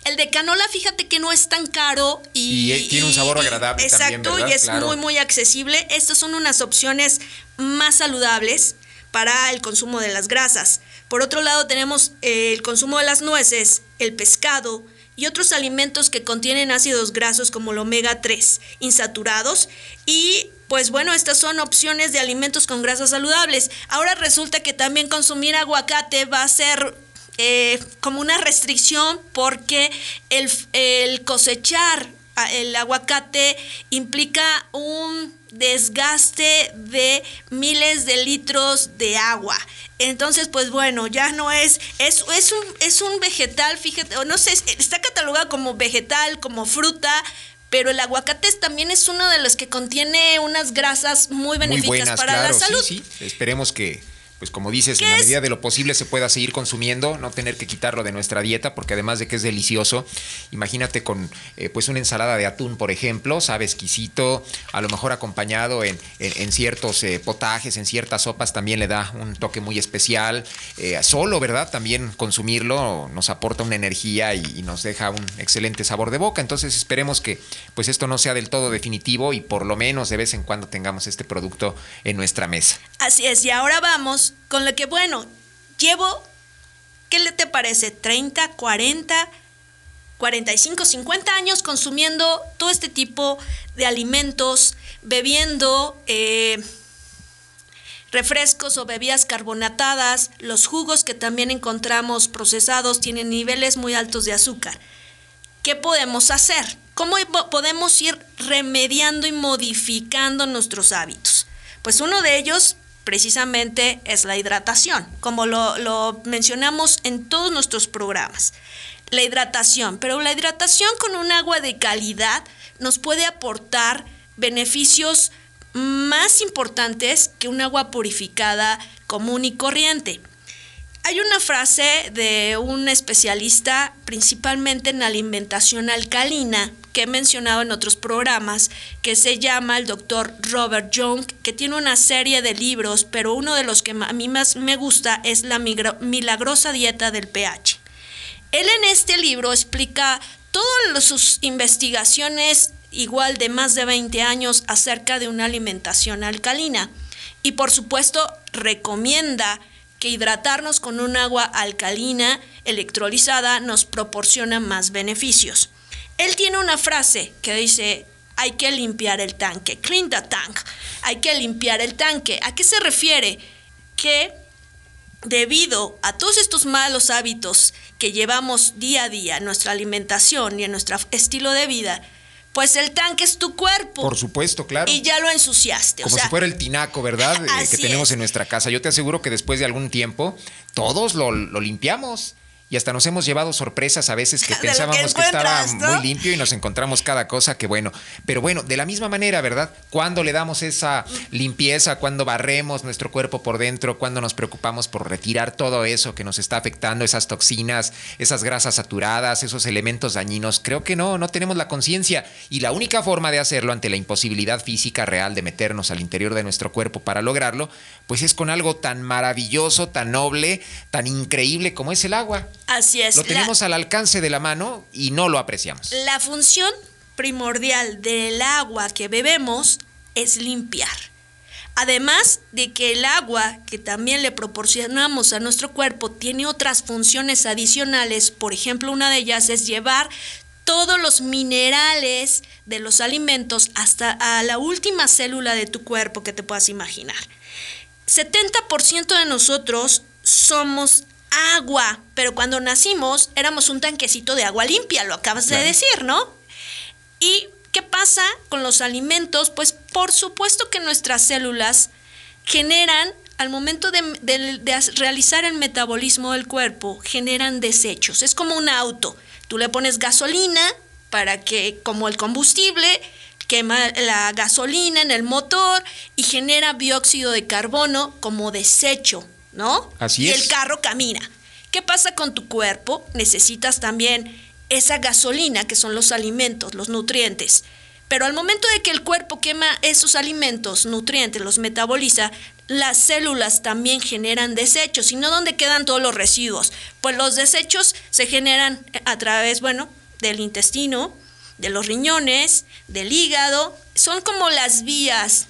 el de canola, fíjate que no es tan caro y, tiene un sabor agradable. Exacto, y es muy, muy accesible. Estas son unas opciones más saludables para el consumo de las grasas. Por otro lado, tenemos eh, el consumo de las nueces, el pescado y otros alimentos que contienen ácidos grasos como el omega 3 insaturados y pues bueno, estas son opciones de alimentos con grasas saludables. Ahora resulta que también consumir aguacate va a ser eh, como una restricción porque el, el cosechar el aguacate implica un desgaste de miles de litros de agua. Entonces, pues bueno, ya no es, es, es, un, es un vegetal, fíjate, o no sé, está catalogado como vegetal, como fruta, pero el aguacate también es uno de los que contiene unas grasas muy benéficas para la salud. Sí, sí. Esperemos que, pues como dices, en la medida de lo posible se pueda seguir consumiendo, no tener que quitarlo de nuestra dieta, porque además de que es delicioso, imagínate con eh, pues una ensalada de atún, por ejemplo, sabe exquisito, a lo mejor acompañado en, en, ciertos eh, potajes, en ciertas sopas, también le da un toque muy especial. Eh, solo, ¿verdad? También consumirlo nos aporta una energía y, y, nos deja un excelente sabor de boca. Entonces esperemos que pues esto no sea del todo definitivo y por lo menos de vez en cuando tengamos este producto en nuestra mesa. Así es, y ahora vamos con lo que, bueno, llevo, ¿qué le te parece? 30, 40, 45, 50 años consumiendo todo este tipo de alimentos, bebiendo eh, refrescos o bebidas carbonatadas, los jugos que también encontramos procesados tienen niveles muy altos de azúcar. ¿Qué podemos hacer? ¿Cómo podemos ir remediando y modificando nuestros hábitos? Pues uno de ellos precisamente es la hidratación, como lo, mencionamos en todos nuestros programas. La hidratación, pero la hidratación con un agua de calidad nos puede aportar beneficios más importantes que un agua purificada común y corriente. Hay una frase de un especialista principalmente en alimentación alcalina que he mencionado en otros programas, que se llama el doctor Robert Young, que tiene una serie de libros, pero uno de los que a mí más me gusta es La milagrosa dieta del pH. Él en este libro explica todas sus investigaciones, igual de más de 20 años, acerca de una alimentación alcalina. Y por supuesto, recomienda que hidratarnos con un agua alcalina electrolizada nos proporciona más beneficios. Él tiene una frase que dice, hay que limpiar el tanque, clean the tank, hay que limpiar el tanque. ¿A qué se refiere? Que debido a todos estos malos hábitos que llevamos día a día en nuestra alimentación y en nuestro estilo de vida, pues el tanque es tu cuerpo. Por supuesto, claro. Y ya lo ensuciaste. Como si fuera el tinaco, ¿verdad? Eh, que tenemos en nuestra casa. Yo te aseguro que después de algún tiempo, todos lo, lo limpiamos y hasta nos hemos llevado sorpresas a veces que pensábamos que, estaba muy limpio y nos encontramos cada cosa que bueno. Pero bueno, de la misma manera, ¿verdad? Cuando le damos esa limpieza, cuando barremos nuestro cuerpo por dentro, cuando nos preocupamos por retirar todo eso que nos está afectando, esas toxinas, esas grasas saturadas, esos elementos dañinos, creo que no, no tenemos la conciencia. Y la única forma de hacerlo ante la imposibilidad física real de meternos al interior de nuestro cuerpo para lograrlo, pues es con algo tan maravilloso, tan noble, tan increíble como es el agua. Así es. Lo tenemos al alcance de la mano y no lo apreciamos. La función primordial del agua que bebemos es limpiar. Además de que el agua que también le proporcionamos a nuestro cuerpo tiene otras funciones adicionales, por ejemplo, una de ellas es llevar todos los minerales de los alimentos hasta a la última célula de tu cuerpo que te puedas imaginar. 70% de nosotros somos agua, pero cuando nacimos éramos un tanquecito de agua limpia, lo acabas de decir, ¿no? ¿Y qué pasa con los alimentos? Pues por supuesto que nuestras células generan, al momento de, de realizar el metabolismo del cuerpo, generan desechos. Es como un auto. Tú le pones gasolina para que, como el combustible, quema la gasolina en el motor y genera dióxido de carbono como desecho. ¿No? Así y el carro camina. ¿Qué pasa con tu cuerpo? Necesitas también esa gasolina, que son los alimentos, los nutrientes. Pero al momento de que el cuerpo quema esos alimentos, nutrientes, los metaboliza, las células también generan desechos. ¿Y no dónde quedan todos los residuos? Pues los desechos se generan a través, bueno, del intestino, de los riñones, del hígado. Son como las vías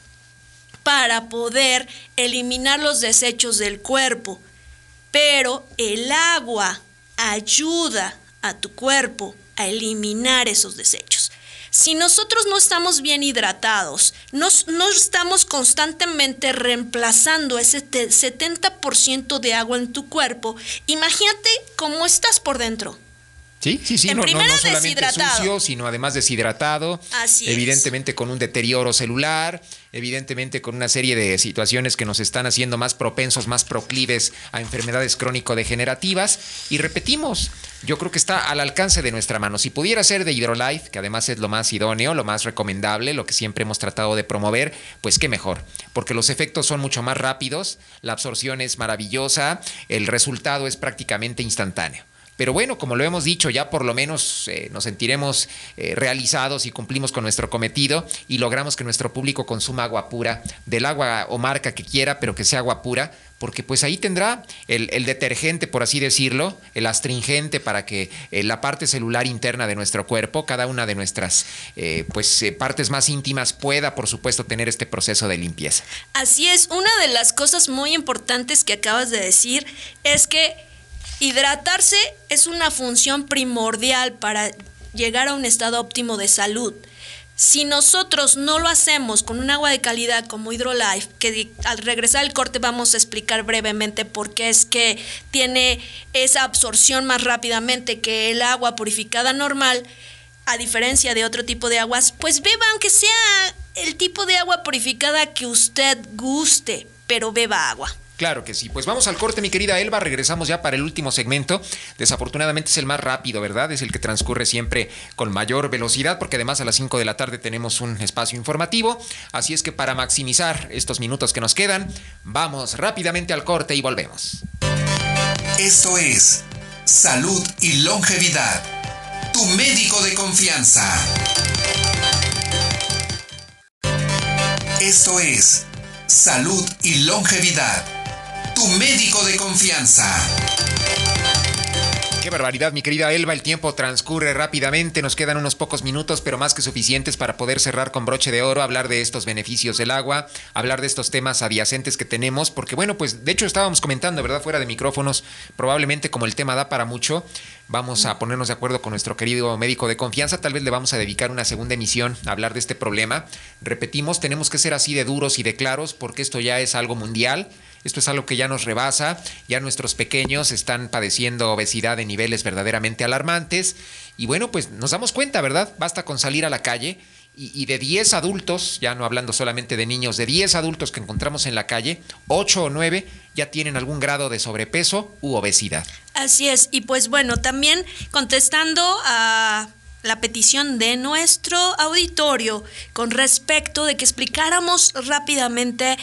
para poder eliminar los desechos del cuerpo. Pero el agua ayuda a tu cuerpo a eliminar esos desechos. Si nosotros no estamos bien hidratados, no, no estamos constantemente reemplazando ese 70% de agua en tu cuerpo, imagínate cómo estás por dentro. Sí, sí, sí, no, no, solamente sucio, sino además deshidratado, Así evidentemente con un deterioro celular, evidentemente con una serie de situaciones que nos están haciendo más propensos, más proclives a enfermedades crónico-degenerativas. Y repetimos, yo creo que está al alcance de nuestra mano. Si pudiera ser de Hydrolife, que además es lo más idóneo, lo más recomendable, lo que siempre hemos tratado de promover, pues qué mejor, porque los efectos son mucho más rápidos, la absorción es maravillosa, el resultado es prácticamente instantáneo. Pero bueno, como lo hemos dicho, ya por lo menos eh, nos sentiremos eh, realizados y cumplimos con nuestro cometido y logramos que nuestro público consuma agua pura, del agua o marca que quiera, pero que sea agua pura, porque pues ahí tendrá el, detergente, por así decirlo, el astringente para que eh, la parte celular interna de nuestro cuerpo, cada una de nuestras pues, partes más íntimas pueda, por supuesto, tener este proceso de limpieza. Así es, una de las cosas muy importantes que acabas de decir es que Hidratarse es una función primordial para llegar a un estado óptimo de salud. Si nosotros no lo hacemos con un agua de calidad como Hydrolife, que al regresar al corte vamos a explicar brevemente por qué es que tiene esa absorción más rápidamente que el agua purificada normal, a diferencia de otro tipo de aguas, pues beba aunque sea el tipo de agua purificada que usted guste, pero beba agua. Claro que sí. Pues vamos al corte, mi querida Elba. Regresamos ya para el último segmento. Desafortunadamente es el más rápido, ¿verdad? Es el que transcurre siempre con mayor velocidad, porque además a las 5 de la tarde tenemos un espacio informativo. Así es que para maximizar estos minutos que nos quedan, vamos rápidamente al corte y volvemos. Esto es Salud y Longevidad. Tu médico de confianza. Esto es Salud y Longevidad tu médico de confianza. Qué barbaridad, mi querida Elba. El tiempo transcurre rápidamente. Nos quedan unos pocos minutos, pero más que suficientes para poder cerrar con broche de oro, hablar de estos beneficios del agua, hablar de estos temas adyacentes que tenemos, porque bueno, pues de hecho estábamos comentando, ¿verdad? Fuera de micrófonos, probablemente como el tema da para mucho, vamos a ponernos de acuerdo con nuestro querido médico de confianza. Tal vez le vamos a dedicar una segunda emisión a hablar de este problema. Repetimos, tenemos que ser así de duros y de claros, porque esto ya es algo mundial esto es algo que ya nos rebasa, ya nuestros pequeños están padeciendo obesidad en niveles verdaderamente alarmantes y bueno, pues nos damos cuenta, ¿verdad? Basta con salir a la calle y, de 10 adultos, ya no hablando solamente de niños, de 10 adultos que encontramos en la calle, 8 o 9 ya tienen algún grado de sobrepeso u obesidad. Así es, y pues bueno, también contestando a la petición de nuestro auditorio con respecto de que explicáramos rápidamente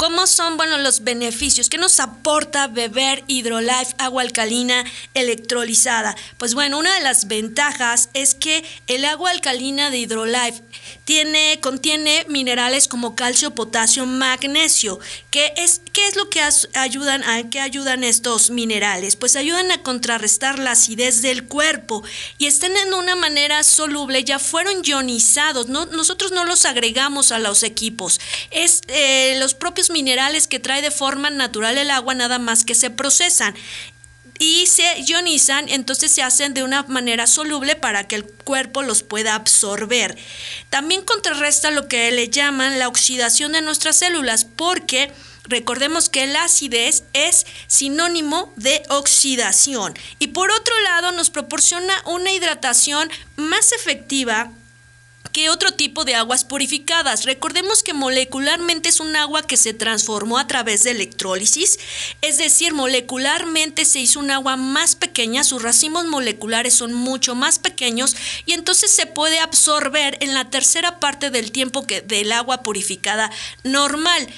¿Cómo son, bueno, los beneficios? ¿Qué nos aporta beber Hydrolife agua alcalina electrolizada? Pues bueno, una de las ventajas es que el agua alcalina de Hydrolife tiene, contiene minerales como calcio, potasio, magnesio. ¿Qué es, qué es lo que ayudan qué ayudan estos minerales? Pues ayudan a contrarrestar la acidez del cuerpo y están en una manera soluble, ya fueron ionizados, no, nosotros no los agregamos a los equipos. Es eh, los propios minerales que trae de forma natural el agua nada más que se procesan y se ionizan, entonces se hacen de una manera soluble para que el cuerpo los pueda absorber. También contrarresta lo que le llaman la oxidación de nuestras células, porque recordemos que la acidez es sinónimo de oxidación. Y por otro lado, nos proporciona una hidratación más efectiva que otro tipo de aguas purificadas. Recordemos que molecularmente es un agua que se transformó a través de electrólisis, es decir, molecularmente se hizo un agua más pequeña, sus racimos moleculares son mucho más pequeños y entonces se puede absorber en la tercera parte del tiempo que del agua purificada normal.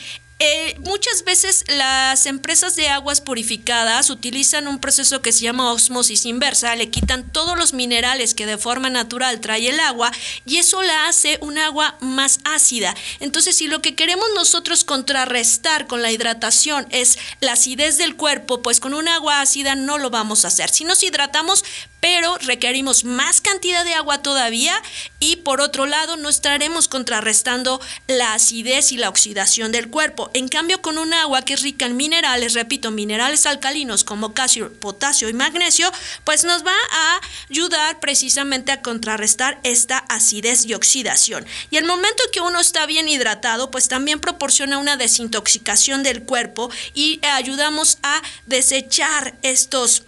Eh, muchas veces las empresas de aguas purificadas utilizan un proceso que se llama osmosis inversa, le quitan todos los minerales que de forma natural trae el agua y eso la hace un agua más ácida. Entonces, si lo que queremos nosotros contrarrestar con la hidratación es la acidez del cuerpo, pues con un agua ácida no lo vamos a hacer. Si nos hidratamos, pero requerimos más cantidad de agua todavía y por otro lado no estaremos contrarrestando la acidez y la oxidación del cuerpo. En cambio, con un agua que es rica en minerales, repito, minerales alcalinos como calcio, potasio y magnesio, pues nos va a ayudar precisamente a contrarrestar esta acidez y oxidación. Y el momento que uno está bien hidratado, pues también proporciona una desintoxicación del cuerpo y ayudamos a desechar estos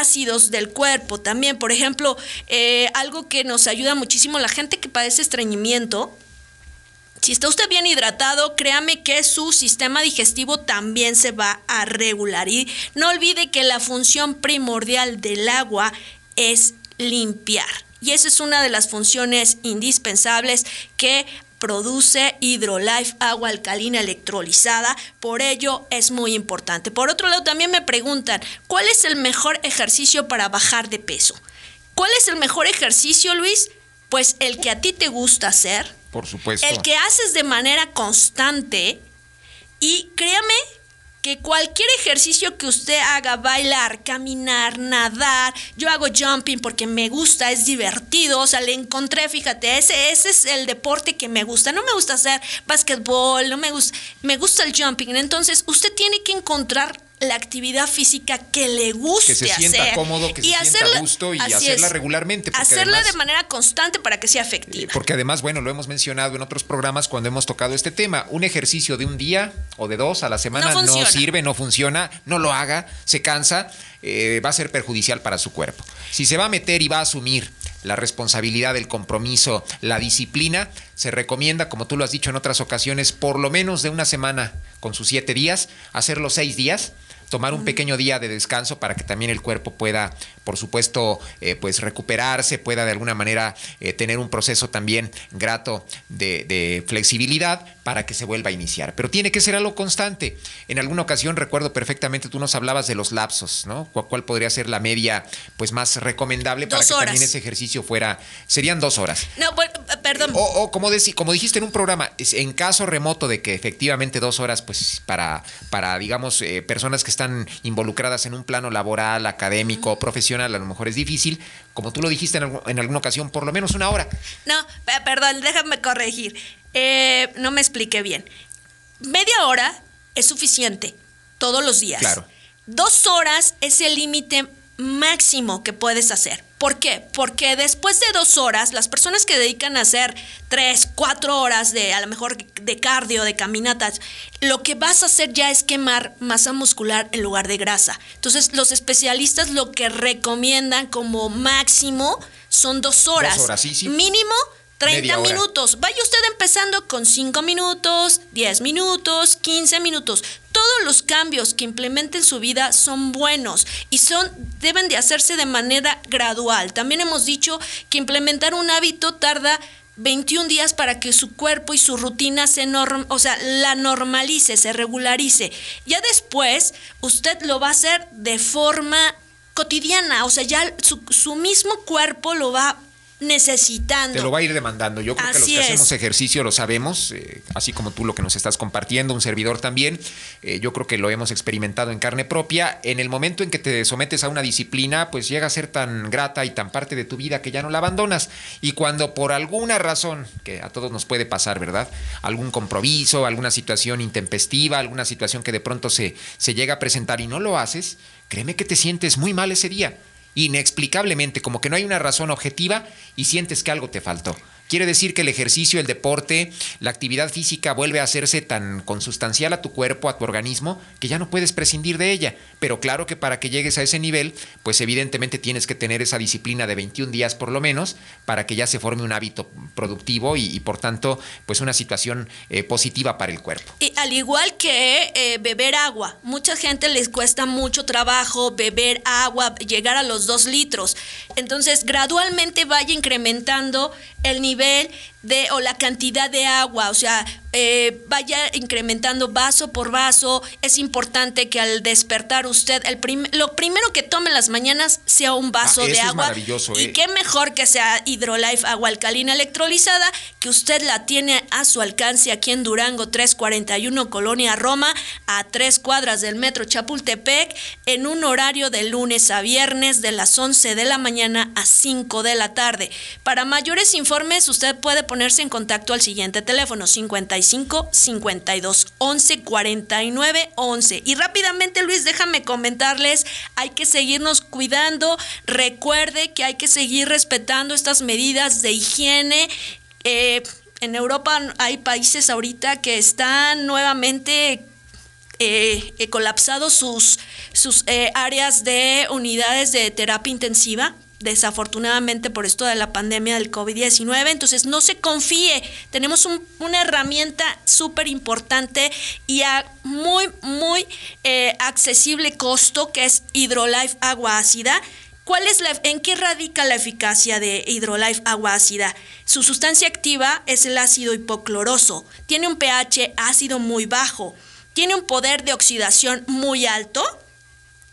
ácidos del cuerpo también. Por ejemplo, eh, algo que nos ayuda muchísimo, la gente que padece estreñimiento, si está usted bien hidratado, créame que su sistema digestivo también se va a regular. Y no olvide que la función primordial del agua es limpiar. Y esa es una de las funciones indispensables que produce Hydrolife agua alcalina electrolizada, por ello es muy importante. Por otro lado, también me preguntan, ¿cuál es el mejor ejercicio para bajar de peso? ¿Cuál es el mejor ejercicio, Luis? Pues el que a ti te gusta hacer. Por supuesto. El que haces de manera constante y créame que cualquier ejercicio que usted haga, bailar, caminar, nadar, yo hago jumping porque me gusta, es divertido, o sea, le encontré, fíjate, ese, ese es el deporte que me gusta. No me gusta hacer básquetbol, no me gusta, me gusta el jumping. Entonces, usted tiene que encontrar la actividad física que le guste que se sienta cómodo, que se sienta a gusto y hacerla regularmente. Hacerla de manera constante para que sea efectiva. Porque además, bueno, lo hemos mencionado en otros programas cuando hemos tocado este tema. Un ejercicio de un día o de dos a la semana no, sirve, no funciona, no lo haga, se cansa, eh, va a ser perjudicial para su cuerpo. Si se va a meter y va a asumir la responsabilidad, el compromiso, la disciplina, se recomienda, como tú lo has dicho en otras ocasiones, por lo menos de una semana con sus siete días, hacerlo seis días tomar un pequeño día de descanso para que también el cuerpo pueda, por supuesto, eh, pues recuperarse, pueda de alguna manera eh, tener un proceso también grato de, flexibilidad para que se vuelva a iniciar. Pero tiene que ser algo constante. En alguna ocasión recuerdo perfectamente, tú nos hablabas de los lapsos, ¿no? ¿Cuál podría ser la media pues más recomendable para que también ese ejercicio fuera? Serían dos horas. No, perdón. O, como, como dijiste en un programa, en caso remoto de que efectivamente dos horas, pues para, para digamos, eh, personas que están involucradas en un plano laboral, académico, profesional, a lo mejor es difícil, como tú lo dijiste en, alguna ocasión, por lo menos una hora. No, perdón, déjame corregir. Eh, no me expliqué bien. Media hora es suficiente todos los días. Claro. Dos horas es el límite máximo que puedes hacer. ¿Por qué? Porque después de dos horas, las personas que dedican a hacer tres, cuatro horas de a lo mejor de cardio, de caminatas, lo que vas a hacer ya es quemar masa muscular en lugar de grasa. Entonces, los especialistas lo que recomiendan como máximo son dos horas. Dos horas, sí, sí. Mínimo 30 minutos. Vaya usted empezando con 5 minutos, 10 minutos, 15 minutos. Todos los cambios que implementen en su vida son buenos y son deben de hacerse de manera gradual. También hemos dicho que implementar un hábito tarda 21 días para que su cuerpo y su rutina se norm, o sea, la normalice, se regularice. Ya después usted lo va a hacer de forma cotidiana, o sea, ya su, su mismo cuerpo lo va necesitando. Te lo va a ir demandando. Yo creo que los que hacemos ejercicio lo sabemos, eh, así como tú lo que nos estás compartiendo, un servidor también. Eh, yo creo que lo hemos experimentado en carne propia. En el momento en que te sometes a una disciplina, pues llega a ser tan grata y tan parte de tu vida que ya no la abandonas. Y cuando por alguna razón, que a todos nos puede pasar, ¿verdad? Algún compromiso, alguna situación intempestiva, alguna situación que de pronto se, se llega a presentar y no lo haces, créeme que te sientes muy mal ese día inexplicablemente, como que no hay una razón objetiva y sientes que algo te faltó. Quiere decir que el ejercicio, el deporte, la actividad física vuelve a hacerse tan consustancial a tu cuerpo, a tu organismo, que ya no puedes prescindir de ella. Pero claro que para que llegues a ese nivel, pues evidentemente tienes que tener esa disciplina de 21 días por lo menos para que ya se forme un hábito productivo y, por tanto, pues una situación eh, positiva para el cuerpo. Y al igual que eh, beber agua, mucha gente les cuesta mucho trabajo beber agua, llegar a los dos litros. Entonces, gradualmente vaya incrementando el nivel de o la cantidad de agua, o sea, eh, vaya incrementando vaso por vaso. Es importante que al despertar usted, el lo primero que tome en las mañanas sea un vaso ah, de agua. y eh. qué mejor que sea Hydrolife agua alcalina electrolizada, que usted la tiene a su alcance aquí en Durango 341 Colonia Roma, a tres cuadras del metro Chapultepec, en un horario de lunes a viernes de las 11 de la mañana a 5 de la tarde. Para mayores informes, usted puede ponerse en contacto al siguiente teléfono 55 52 11 49 11. Y rápidamente, Luis, déjame comentarles, hay que seguirnos cuidando. Recuerde que hay que seguir respetando estas medidas de higiene. Eh, en Europa hay países ahorita que están nuevamente eh, eh, colapsados sus, sus áreas de unidades de terapia intensiva desafortunadamente por esto de la pandemia del COVID-19. Entonces, no se confíe. Tenemos una herramienta súper importante y a muy, muy eh, accesible costo que es Hydrolife Agua Ácida. ¿Cuál es la, ¿En qué radica la eficacia de Hydrolife Agua Ácida? Su sustancia activa es el ácido hipocloroso. Tiene un pH ácido muy bajo. Tiene un poder de oxidación muy alto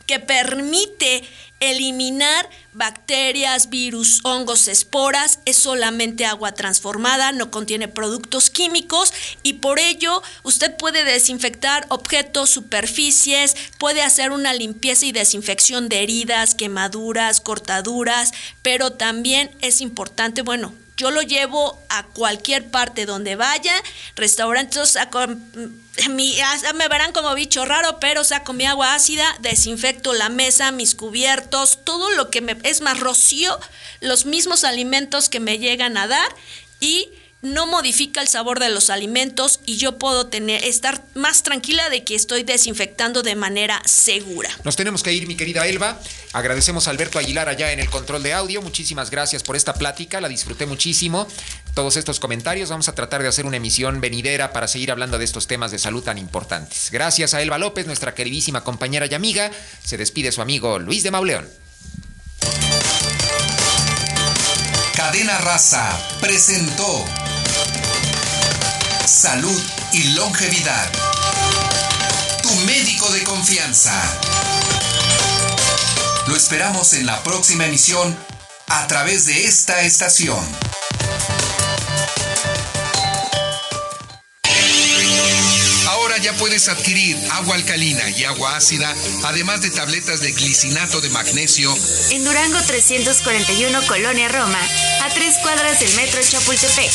que permite eliminar bacterias, virus, hongos, esporas. Es solamente agua transformada, no contiene productos químicos y por ello usted puede desinfectar objetos, superficies, puede hacer una limpieza y desinfección de heridas, quemaduras, cortaduras, pero también es importante, bueno, yo lo llevo a cualquier parte donde vaya, restaurantes, mi, me verán como bicho raro, pero saco mi agua ácida, desinfecto la mesa, mis cubiertos, todo lo que me es más rocío, los mismos alimentos que me llegan a dar y no modifica el sabor de los alimentos y yo puedo tener estar más tranquila de que estoy desinfectando de manera segura. Nos tenemos que ir, mi querida Elba. Agradecemos a Alberto Aguilar allá en el control de audio. Muchísimas gracias por esta plática, la disfruté muchísimo. Todos estos comentarios, vamos a tratar de hacer una emisión venidera para seguir hablando de estos temas de salud tan importantes. Gracias a Elba López, nuestra queridísima compañera y amiga. Se despide su amigo Luis de Mauleón. Cadena Raza presentó Salud y Longevidad. Tu médico de confianza. Lo esperamos en la próxima emisión a través de esta estación. Ahora ya puedes adquirir agua alcalina y agua ácida, además de tabletas de glicinato de magnesio. En Durango 341, Colonia Roma, a tres cuadras del metro Chapultepec.